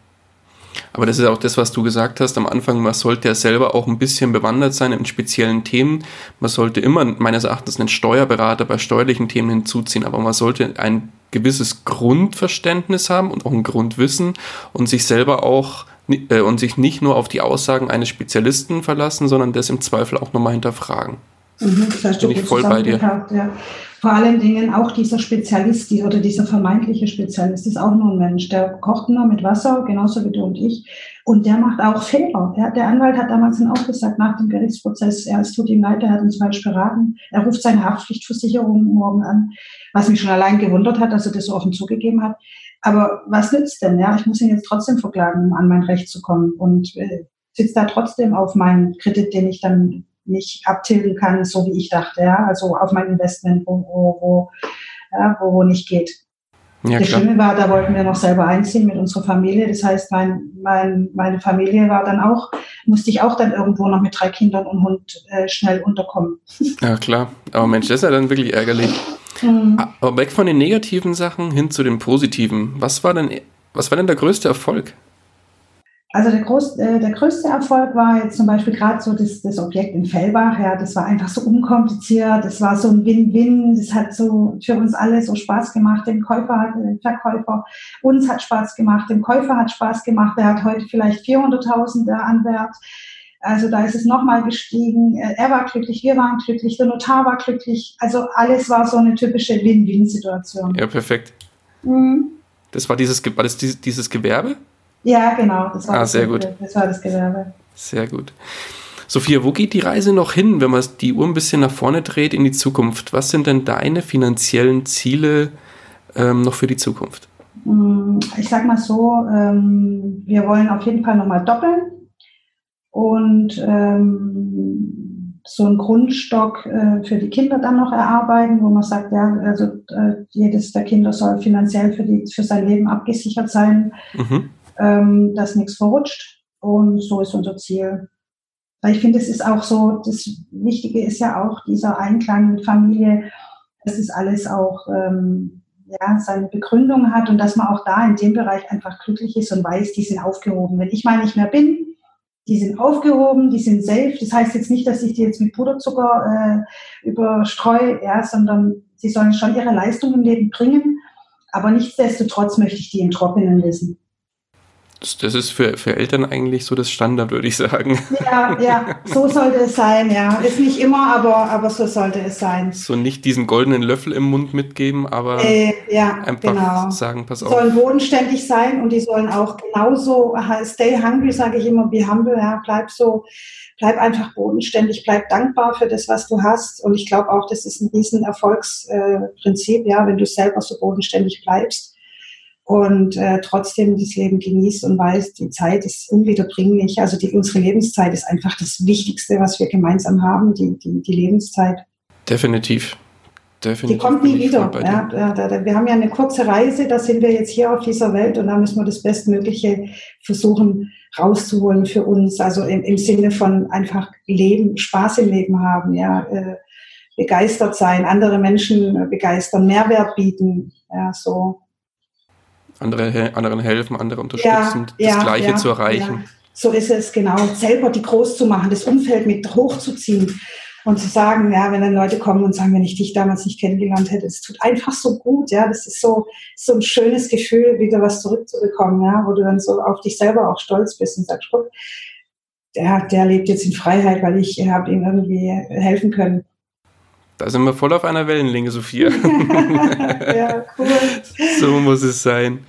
S1: Aber das ist auch das, was du gesagt hast am Anfang. Man sollte ja selber auch ein bisschen bewandert sein in speziellen Themen. Man sollte immer meines Erachtens einen Steuerberater bei steuerlichen Themen hinzuziehen, aber man sollte ein gewisses Grundverständnis haben und auch ein Grundwissen und sich selber auch äh, und sich nicht nur auf die Aussagen eines Spezialisten verlassen, sondern das im Zweifel auch nochmal hinterfragen.
S2: Mhm, das hast Bin ich voll bei dir. Ja vor allen Dingen auch dieser Spezialist die, oder dieser vermeintliche Spezialist ist auch nur ein Mensch. Der kocht nur mit Wasser, genauso wie du und ich. Und der macht auch Fehler. Der, der Anwalt hat damals dann auch gesagt, nach dem Gerichtsprozess, er, es tut ihm leid, er hat uns falsch beraten. Er ruft seine Haftpflichtversicherung morgen an, was mich schon allein gewundert hat, dass er das so offen zugegeben hat. Aber was nützt denn? Ja, ich muss ihn jetzt trotzdem verklagen, um an mein Recht zu kommen. Und äh, sitzt da trotzdem auf meinen Kredit, den ich dann nicht abtilgen kann, so wie ich dachte. Ja? Also auf mein Investment, wo, wo, wo, ja, wo, wo nicht geht. Ja, das Schlimme war, da wollten wir noch selber einziehen mit unserer Familie. Das heißt, mein, mein, meine Familie war dann auch, musste ich auch dann irgendwo noch mit drei Kindern und Hund äh, schnell unterkommen.
S1: Ja, klar. Aber Mensch, das ist ja dann wirklich ärgerlich. Mhm. Aber weg von den negativen Sachen hin zu den positiven. Was war denn, was war denn der größte Erfolg?
S2: Also der, groß, äh, der größte Erfolg war jetzt zum Beispiel gerade so das, das Objekt in Fellbach. Ja, das war einfach so unkompliziert. Das war so ein Win-Win. Das hat so für uns alle so Spaß gemacht. Dem Käufer hat, dem Verkäufer, uns hat Spaß gemacht. Dem Käufer hat Spaß gemacht. Der hat heute vielleicht 400.000 an Wert. Also da ist es nochmal gestiegen. Äh, er war glücklich, wir waren glücklich, der Notar war glücklich. Also alles war so eine typische Win-Win-Situation.
S1: Ja, perfekt. Mhm. Das war dieses, war das dieses Gewerbe?
S2: Ja, genau. Das war,
S1: ah, das, sehr gut.
S2: das war das Gewerbe.
S1: Sehr gut. Sophia, wo geht die Reise noch hin, wenn man die Uhr ein bisschen nach vorne dreht in die Zukunft? Was sind denn deine finanziellen Ziele ähm, noch für die Zukunft?
S2: Mm, ich sag mal so, ähm, wir wollen auf jeden Fall nochmal doppeln und ähm, so einen Grundstock äh, für die Kinder dann noch erarbeiten, wo man sagt, ja, also äh, jedes der Kinder soll finanziell für, die, für sein Leben abgesichert sein. Mhm ähm, dass nichts verrutscht. Und so ist unser Ziel. Weil ich finde, es ist auch so, das Wichtige ist ja auch dieser Einklang mit Familie, dass es alles auch ähm, ja, seine Begründung hat und dass man auch da in dem Bereich einfach glücklich ist und weiß, die sind aufgehoben. Wenn ich mal nicht mehr bin, die sind aufgehoben, die sind safe. Das heißt jetzt nicht, dass ich die jetzt mit Puderzucker äh, überstreue, ja, sondern sie sollen schon ihre Leistung im Leben bringen. Aber nichtsdestotrotz möchte ich die im Trockenen wissen.
S1: Das, ist für, für Eltern eigentlich so das Standard, würde ich sagen.
S2: Ja, ja, so sollte es sein, ja. Ist nicht immer, aber, aber so sollte es sein.
S1: So nicht diesen goldenen Löffel im Mund mitgeben, aber äh, ja, einfach genau. sagen, pass auf.
S2: Sollen bodenständig sein und die sollen auch genauso, stay hungry, sage ich immer, be humble, ja, bleib so, bleib einfach bodenständig, bleib dankbar für das, was du hast. Und ich glaube auch, das ist ein riesen Erfolgsprinzip, äh, ja, wenn du selber so bodenständig bleibst und äh, trotzdem das Leben genießt und weiß, die Zeit ist unwiederbringlich. Also die, unsere Lebenszeit ist einfach das Wichtigste, was wir gemeinsam haben, die, die, die Lebenszeit.
S1: Definitiv.
S2: Definitiv die kommt nie wieder. Ja, da, da, wir haben ja eine kurze Reise, da sind wir jetzt hier auf dieser Welt und da müssen wir das Bestmögliche versuchen rauszuholen für uns. Also im, im Sinne von einfach Leben, Spaß im Leben haben, ja, äh, begeistert sein, andere Menschen begeistern, Mehrwert bieten, ja, so
S1: andere, anderen helfen, andere unterstützen, ja, das ja, Gleiche ja, zu erreichen.
S2: So ist es, genau. Selber die groß zu machen, das Umfeld mit hochzuziehen und zu sagen, ja, wenn dann Leute kommen und sagen, wenn ich dich damals nicht kennengelernt hätte, es tut einfach so gut, ja, das ist so, so ein schönes Gefühl, wieder was zurückzubekommen, ja, wo du dann so auf dich selber auch stolz bist und sagst, guck, der, der lebt jetzt in Freiheit, weil ich habe ihm irgendwie helfen können.
S1: Da sind wir voll auf einer Wellenlänge, Sophia. ja, cool. So muss es sein.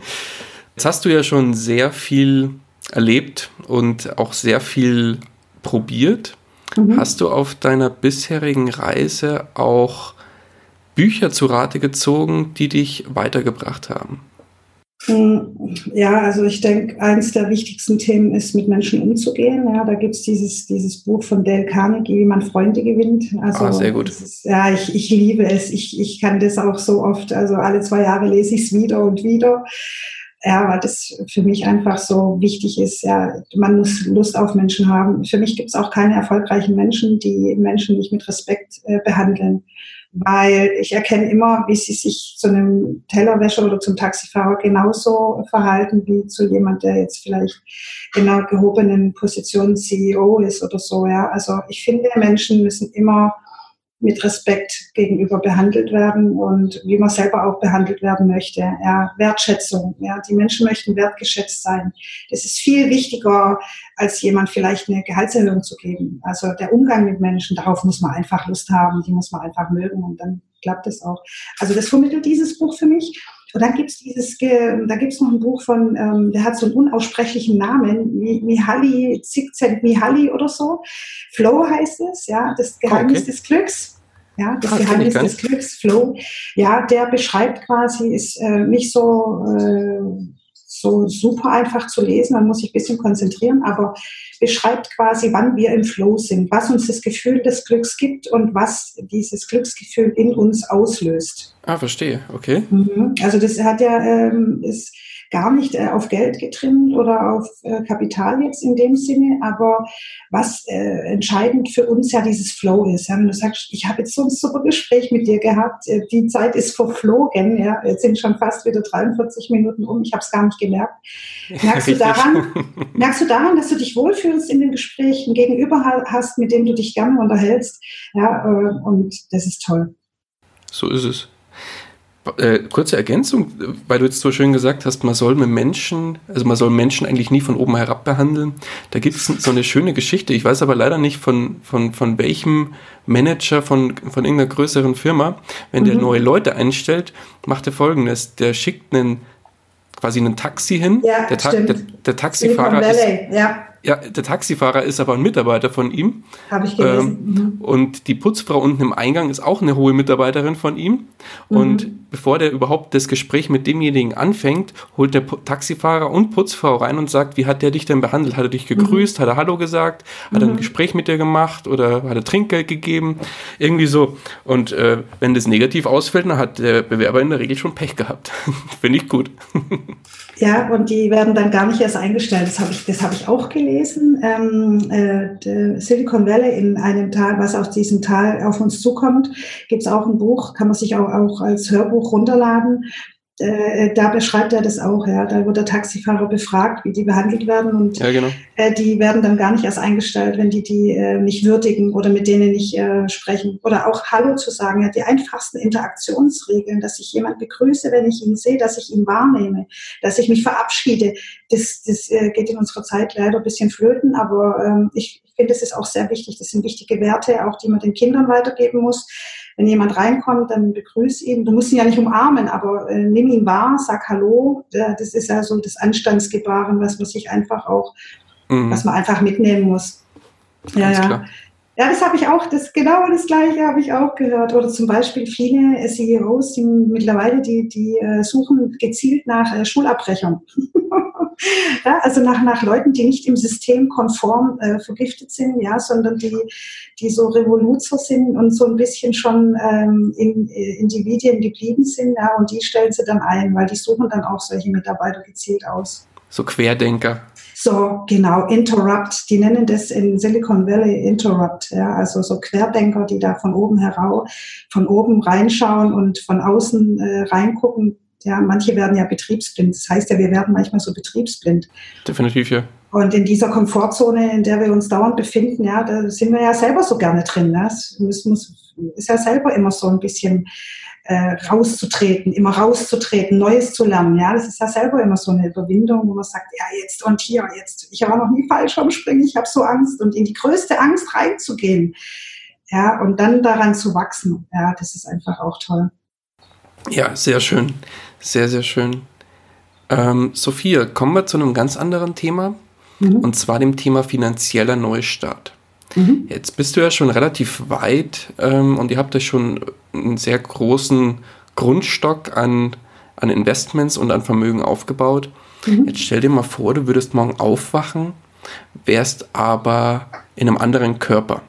S1: Jetzt hast du ja schon sehr viel erlebt und auch sehr viel probiert. Mhm. Hast du auf deiner bisherigen Reise auch Bücher zu Rate gezogen, die dich weitergebracht haben?
S2: Hm, ja, also ich denke, eines der wichtigsten Themen ist, mit Menschen umzugehen. Ja, da gibt es dieses, dieses Buch von Dale Carnegie, wie man Freunde gewinnt.
S1: Also, ah, sehr gut.
S2: Ist, ja, ich, ich liebe es. Ich, ich kann das auch so oft, also alle zwei Jahre lese ich es wieder und wieder. Ja, weil das für mich einfach so wichtig ist. Ja, man muss Lust auf Menschen haben. Für mich gibt es auch keine erfolgreichen Menschen, die Menschen nicht mit Respekt äh, behandeln weil ich erkenne immer, wie sie sich zu einem Tellerwäscher oder zum Taxifahrer genauso verhalten wie zu jemand, der jetzt vielleicht in einer gehobenen Position CEO ist oder so. Ja, also ich finde, Menschen müssen immer mit Respekt gegenüber behandelt werden und wie man selber auch behandelt werden möchte. Ja, Wertschätzung. Ja, die Menschen möchten wertgeschätzt sein. Das ist viel wichtiger, als jemand vielleicht eine Gehaltserhöhung zu geben. Also der Umgang mit Menschen, darauf muss man einfach Lust haben, die muss man einfach mögen und dann klappt es auch. Also das vermittelt dieses Buch für mich. Und dann gibt's dieses, da gibt's noch ein Buch von, ähm, der hat so einen unaussprechlichen Namen, Mihaly, Zigzent Mihaly oder so. Flow heißt es, ja, das Geheimnis okay. des Glücks. Ja, das Ach, Geheimnis des Glücks, Flow. Ja, der beschreibt quasi, ist äh, nicht so, äh, so super einfach zu lesen, man muss sich ein bisschen konzentrieren, aber beschreibt quasi, wann wir im Flow sind, was uns das Gefühl des Glücks gibt und was dieses Glücksgefühl in uns auslöst.
S1: Ah, verstehe, okay.
S2: Mhm. Also das hat ja, ähm, ist, gar nicht äh, auf Geld getrimmt oder auf äh, Kapital jetzt in dem Sinne, aber was äh, entscheidend für uns ja dieses Flow ist. Ja? Wenn du sagst, ich habe jetzt so ein super Gespräch mit dir gehabt, äh, die Zeit ist verflogen, ja? jetzt sind schon fast wieder 43 Minuten um, ich habe es gar nicht gemerkt. Merkst du, daran, merkst du daran, dass du dich wohlfühlst in den Gesprächen, gegenüber hast, mit dem du dich gerne unterhältst, ja, äh, und das ist toll.
S1: So ist es. Äh, kurze Ergänzung, weil du jetzt so schön gesagt hast, man soll mit Menschen, also man soll Menschen eigentlich nie von oben herab behandeln. Da gibt es so eine schöne Geschichte. Ich weiß aber leider nicht von, von, von welchem Manager von, von irgendeiner größeren Firma. Wenn mhm. der neue Leute einstellt, macht er folgendes. Der schickt einen quasi einen Taxi hin.
S2: Ja,
S1: der,
S2: Ta der,
S1: der Taxifahrer ist, ja. Ja, der Taxifahrer ist aber ein Mitarbeiter von ihm.
S2: Habe ich gelesen. Ähm,
S1: mhm. Und die Putzfrau unten im Eingang ist auch eine hohe Mitarbeiterin von ihm. Mhm. Und bevor der überhaupt das Gespräch mit demjenigen anfängt, holt der Taxifahrer und Putzfrau rein und sagt, wie hat der dich denn behandelt? Hat er dich gegrüßt? Mhm. Hat er Hallo gesagt? Hat er ein mhm. Gespräch mit dir gemacht? Oder hat er Trinkgeld gegeben? Irgendwie so. Und äh, wenn das negativ ausfällt, dann hat der Bewerber in der Regel schon Pech gehabt. Finde ich gut.
S2: ja, und die werden dann gar nicht erst eingestellt. Das habe ich, das hab ich auch gelesen ähm, äh, Silicon Valley in einem Tal, was auf diesem Tal auf uns zukommt, gibt es auch ein Buch, kann man sich auch, auch als Hörbuch runterladen. Äh, da beschreibt er das auch, ja. Da wird der Taxifahrer befragt, wie die behandelt werden und
S1: ja, genau.
S2: äh, die werden dann gar nicht erst eingestellt, wenn die die äh, nicht würdigen oder mit denen nicht äh, sprechen. Oder auch Hallo zu sagen, ja, die einfachsten Interaktionsregeln, dass ich jemand begrüße, wenn ich ihn sehe, dass ich ihn wahrnehme, dass ich mich verabschiede. Das, das äh, geht in unserer Zeit leider ein bisschen flöten, aber ähm, ich finde, es ist auch sehr wichtig. Das sind wichtige Werte, auch die man den Kindern weitergeben muss wenn jemand reinkommt, dann begrüß ihn. Du musst ihn ja nicht umarmen, aber äh, nimm ihn wahr, sag Hallo. Das ist ja so das Anstandsgebaren, was man sich einfach auch, mhm. was man einfach mitnehmen muss. Ja, ja. Klar. Ja, das habe ich auch, das genau das Gleiche habe ich auch gehört. Oder zum Beispiel viele CEOs, die mittlerweile, die, die äh, suchen gezielt nach äh, Schulabbrechern. ja, also nach, nach Leuten, die nicht im System konform äh, vergiftet sind, ja, sondern die, die so Revoluzer sind und so ein bisschen schon ähm, in äh, Individuen geblieben sind, ja, und die stellen sie dann ein, weil die suchen dann auch solche Mitarbeiter gezielt aus.
S1: So Querdenker.
S2: So, genau, Interrupt. Die nennen das in Silicon Valley Interrupt. Ja, also so Querdenker, die da von oben heraus, von oben reinschauen und von außen äh, reingucken ja, manche werden ja betriebsblind. Das heißt ja, wir werden manchmal so betriebsblind.
S1: Definitiv, ja.
S2: Und in dieser Komfortzone, in der wir uns dauernd befinden, ja, da sind wir ja selber so gerne drin. Ne? Es muss, ist ja selber immer so ein bisschen äh, rauszutreten, immer rauszutreten, Neues zu lernen. Ja, das ist ja selber immer so eine Überwindung, wo man sagt, ja, jetzt und hier, jetzt, ich war noch nie falsch Springen, ich habe so Angst und in die größte Angst reinzugehen. Ja, und dann daran zu wachsen. Ja, das ist einfach auch toll.
S1: Ja, sehr schön. Sehr, sehr schön. Ähm, Sophia, kommen wir zu einem ganz anderen Thema. Mhm. Und zwar dem Thema finanzieller Neustart. Mhm. Jetzt bist du ja schon relativ weit ähm, und ihr habt ja schon einen sehr großen Grundstock an an Investments und an Vermögen aufgebaut. Mhm. Jetzt stell dir mal vor, du würdest morgen aufwachen, wärst aber in einem anderen Körper.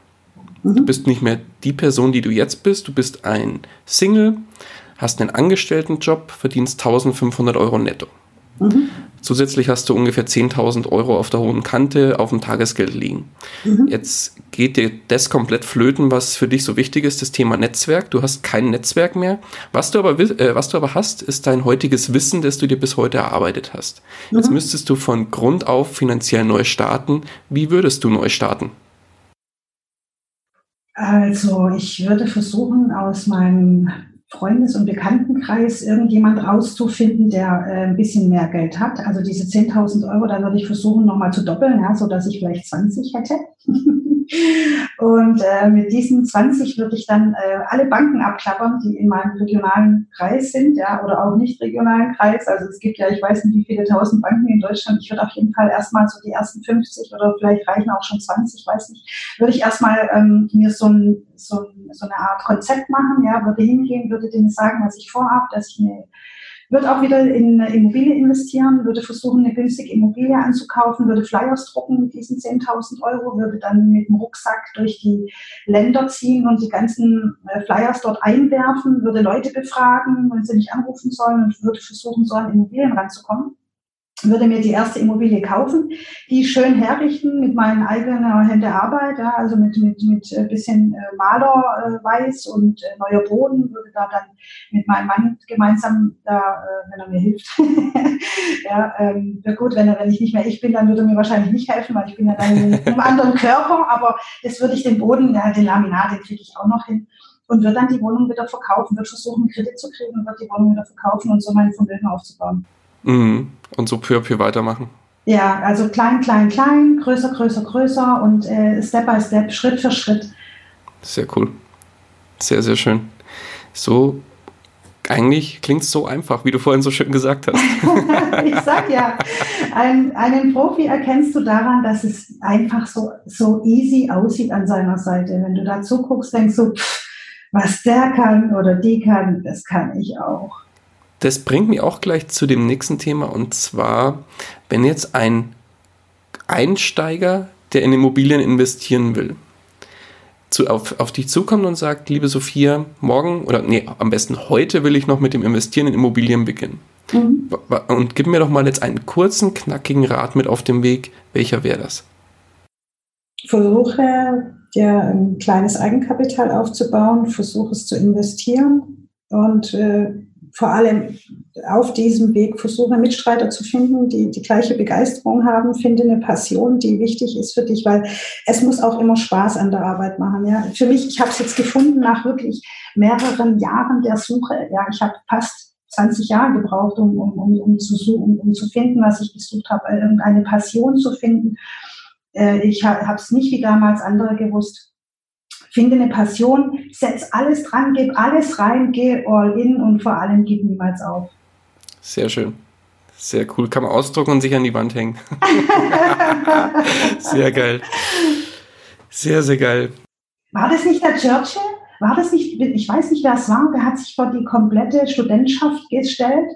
S1: Mhm. Du bist nicht mehr die Person, die du jetzt bist. Du bist ein Single, hast einen Angestelltenjob, verdienst 1500 Euro netto. Mhm. Zusätzlich hast du ungefähr 10.000 Euro auf der hohen Kante auf dem Tagesgeld liegen. Mhm. Jetzt geht dir das komplett flöten, was für dich so wichtig ist, das Thema Netzwerk. Du hast kein Netzwerk mehr. Was du aber, äh, was du aber hast, ist dein heutiges Wissen, das du dir bis heute erarbeitet hast. Mhm. Jetzt müsstest du von Grund auf finanziell neu starten. Wie würdest du neu starten?
S2: Also ich würde versuchen, aus meinem Freundes- und Bekanntenkreis irgendjemand rauszufinden, der äh, ein bisschen mehr Geld hat. Also diese 10.000 Euro, da würde ich versuchen, nochmal zu doppeln, ja, so dass ich vielleicht 20 hätte. Und äh, mit diesen 20 würde ich dann äh, alle Banken abklappern, die in meinem regionalen Kreis sind, ja, oder auch nicht regionalen Kreis. Also es gibt ja, ich weiß nicht, wie viele tausend Banken in Deutschland. Ich würde auf jeden Fall erstmal so die ersten 50 oder vielleicht reichen auch schon 20, weiß nicht, würde ich erstmal ähm, mir so, ein, so, ein, so eine Art Konzept machen, ja, würde hingehen, würde denen sagen, was ich vorhabe, dass ich eine würde auch wieder in Immobilie investieren, würde versuchen, eine günstige Immobilie anzukaufen, würde Flyers drucken mit diesen 10.000 Euro, würde dann mit dem Rucksack durch die Länder ziehen und die ganzen äh, Flyers dort einwerfen, würde Leute befragen, wenn sie nicht anrufen sollen und würde versuchen, so an Immobilien ranzukommen würde mir die erste Immobilie kaufen, die schön herrichten mit meinen eigenen Hände Arbeit, ja, also mit mit mit ein äh, bisschen äh, Malerweiß äh, und neuer Boden, würde da dann mit meinem Mann gemeinsam da, wenn er mir hilft. ja, ähm, gut, wenn er wenn ich nicht mehr ich bin, dann würde er mir wahrscheinlich nicht helfen, weil ich bin ja dann in einem anderen Körper, aber das würde ich den Boden, ja, den Laminat, den kriege ich auch noch hin und wird dann die Wohnung wieder verkaufen, wird versuchen, Kredit zu kriegen und wird die Wohnung wieder verkaufen und so mein Vermögen aufzubauen.
S1: Mhm. Und so peu à peu weitermachen.
S2: Ja, also klein, klein, klein, größer, größer, größer und äh, Step by Step, Schritt für Schritt.
S1: Sehr cool. Sehr, sehr schön. So, eigentlich klingt es so einfach, wie du vorhin so schön gesagt hast.
S2: ich sag ja, ein, einen Profi erkennst du daran, dass es einfach so, so easy aussieht an seiner Seite. Wenn du da zuguckst, denkst du, pff, was der kann oder die kann, das kann ich auch.
S1: Das bringt mich auch gleich zu dem nächsten Thema und zwar, wenn jetzt ein Einsteiger, der in Immobilien investieren will, zu, auf, auf dich zukommt und sagt, liebe Sophia, morgen oder nee, am besten heute will ich noch mit dem Investieren in Immobilien beginnen. Mhm. Und gib mir doch mal jetzt einen kurzen, knackigen Rat mit auf dem Weg. Welcher wäre das?
S2: Versuche dir ein kleines Eigenkapital aufzubauen, versuche es zu investieren und äh, vor allem auf diesem Weg versuche, Mitstreiter zu finden, die die gleiche Begeisterung haben, finde eine Passion, die wichtig ist für dich, weil es muss auch immer Spaß an der Arbeit machen. Ja, für mich, ich habe es jetzt gefunden nach wirklich mehreren Jahren der Suche. Ja, ich habe fast 20 Jahre gebraucht, um, um, um, um, zu, um, um zu finden, was ich gesucht habe, irgendeine Passion zu finden. Äh, ich habe es nicht wie damals andere gewusst finde eine Passion, setz alles dran, gib alles rein, geh all in und vor allem gib niemals auf.
S1: Sehr schön. Sehr cool. Kann man ausdrucken und sich an die Wand hängen. sehr geil. Sehr, sehr geil.
S2: War das nicht der Churchill? War das nicht, ich weiß nicht, wer es war, der hat sich vor die komplette Studentschaft gestellt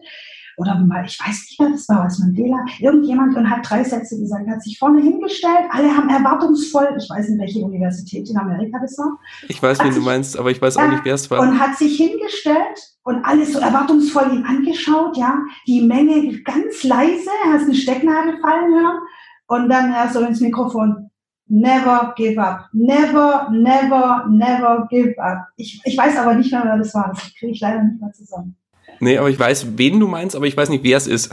S2: oder mal, ich weiß nicht, wer das war, was Mandela, irgendjemand und hat drei Sätze gesagt, hat sich vorne hingestellt, alle haben erwartungsvoll, ich weiß nicht, welche Universität in Amerika das war.
S1: Ich weiß, wen du meinst, aber ich weiß auch nicht, wer es war.
S2: Und hat sich hingestellt und alles so erwartungsvoll ihn angeschaut, ja, die Menge ganz leise, hast eine Stecknadel fallen hören und dann er so ins Mikrofon, Never give up. Never, never, never give up. Ich, ich weiß aber nicht mehr, wer das war. Das kriege ich leider nicht mehr zusammen.
S1: Nee, aber ich weiß, wen du meinst, aber ich weiß nicht, wer es ist.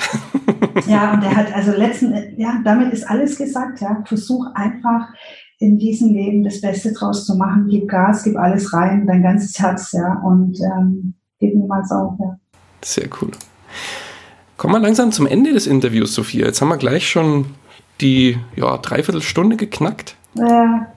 S2: ja, und er hat, also letzten, ja, damit ist alles gesagt, ja. Versuch einfach in diesem Leben das Beste draus zu machen. Gib Gas, gib alles rein, dein ganzes Herz, ja, und ähm, gib niemals auf, ja.
S1: Sehr cool. Kommen wir langsam zum Ende des Interviews, Sophia. Jetzt haben wir gleich schon die ja, Dreiviertelstunde geknackt.
S2: Ja.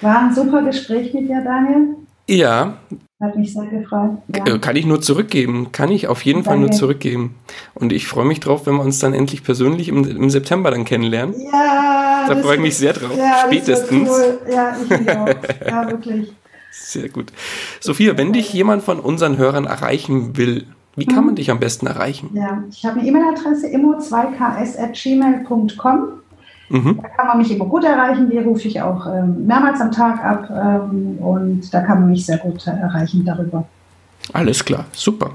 S2: War ein super Gespräch mit dir, Daniel.
S1: Ja,
S2: hat mich sehr gefreut. Ja.
S1: Äh, kann ich nur zurückgeben. Kann ich auf jeden Danke. Fall nur zurückgeben. Und ich freue mich drauf, wenn wir uns dann endlich persönlich im, im September dann kennenlernen.
S2: Ja.
S1: Da freue ich mich sehr drauf. Ja, Spätestens.
S2: Cool. Ja, ich auch. Ja, wirklich.
S1: Sehr gut. Sophia, wenn dich jemand von unseren Hörern erreichen will, Wie kann man dich am besten erreichen?
S2: Ja, ich habe eine E-Mail-Adresse immo2ks.gmail.com. Mhm. Da kann man mich immer gut erreichen. Die rufe ich auch ähm, mehrmals am Tag ab ähm, und da kann man mich sehr gut erreichen darüber.
S1: Alles klar, super.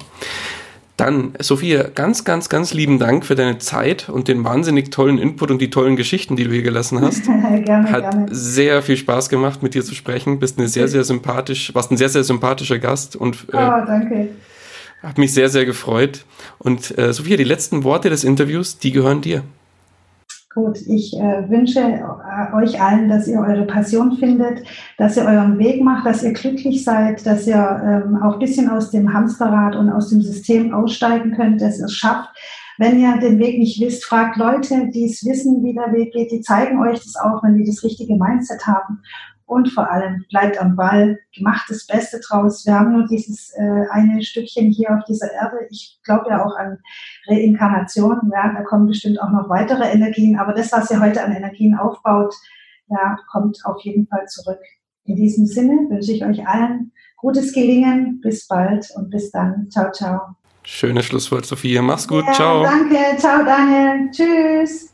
S1: Dann, Sophia, ganz, ganz, ganz lieben Dank für deine Zeit und den wahnsinnig tollen Input und die tollen Geschichten, die du hier gelassen hast. gerne, Hat gerne. sehr viel Spaß gemacht, mit dir zu sprechen. Bist eine sehr, sehr sympathisch, warst ein sehr, sehr sympathischer Gast und
S2: äh, oh, danke.
S1: Hat mich sehr, sehr gefreut. Und äh, Sophia, die letzten Worte des Interviews, die gehören dir.
S2: Gut, ich äh, wünsche äh, euch allen, dass ihr eure Passion findet, dass ihr euren Weg macht, dass ihr glücklich seid, dass ihr ähm, auch ein bisschen aus dem Hamsterrad und aus dem System aussteigen könnt, dass ihr es schafft. Wenn ihr den Weg nicht wisst, fragt Leute, die es wissen, wie der Weg geht. Die zeigen euch das auch, wenn die das richtige Mindset haben und vor allem bleibt am Ball, macht das Beste draus. Wir haben nur dieses äh, eine Stückchen hier auf dieser Erde. Ich glaube ja auch an Reinkarnation. Ja, da kommen bestimmt auch noch weitere Energien, aber das, was ihr heute an Energien aufbaut, ja, kommt auf jeden Fall zurück. In diesem Sinne wünsche ich euch allen gutes Gelingen. Bis bald und bis dann. Ciao, ciao.
S1: Schönes Schlusswort, Sophia. Mach's gut. Ja, ciao.
S2: Danke. Ciao, Daniel. Tschüss.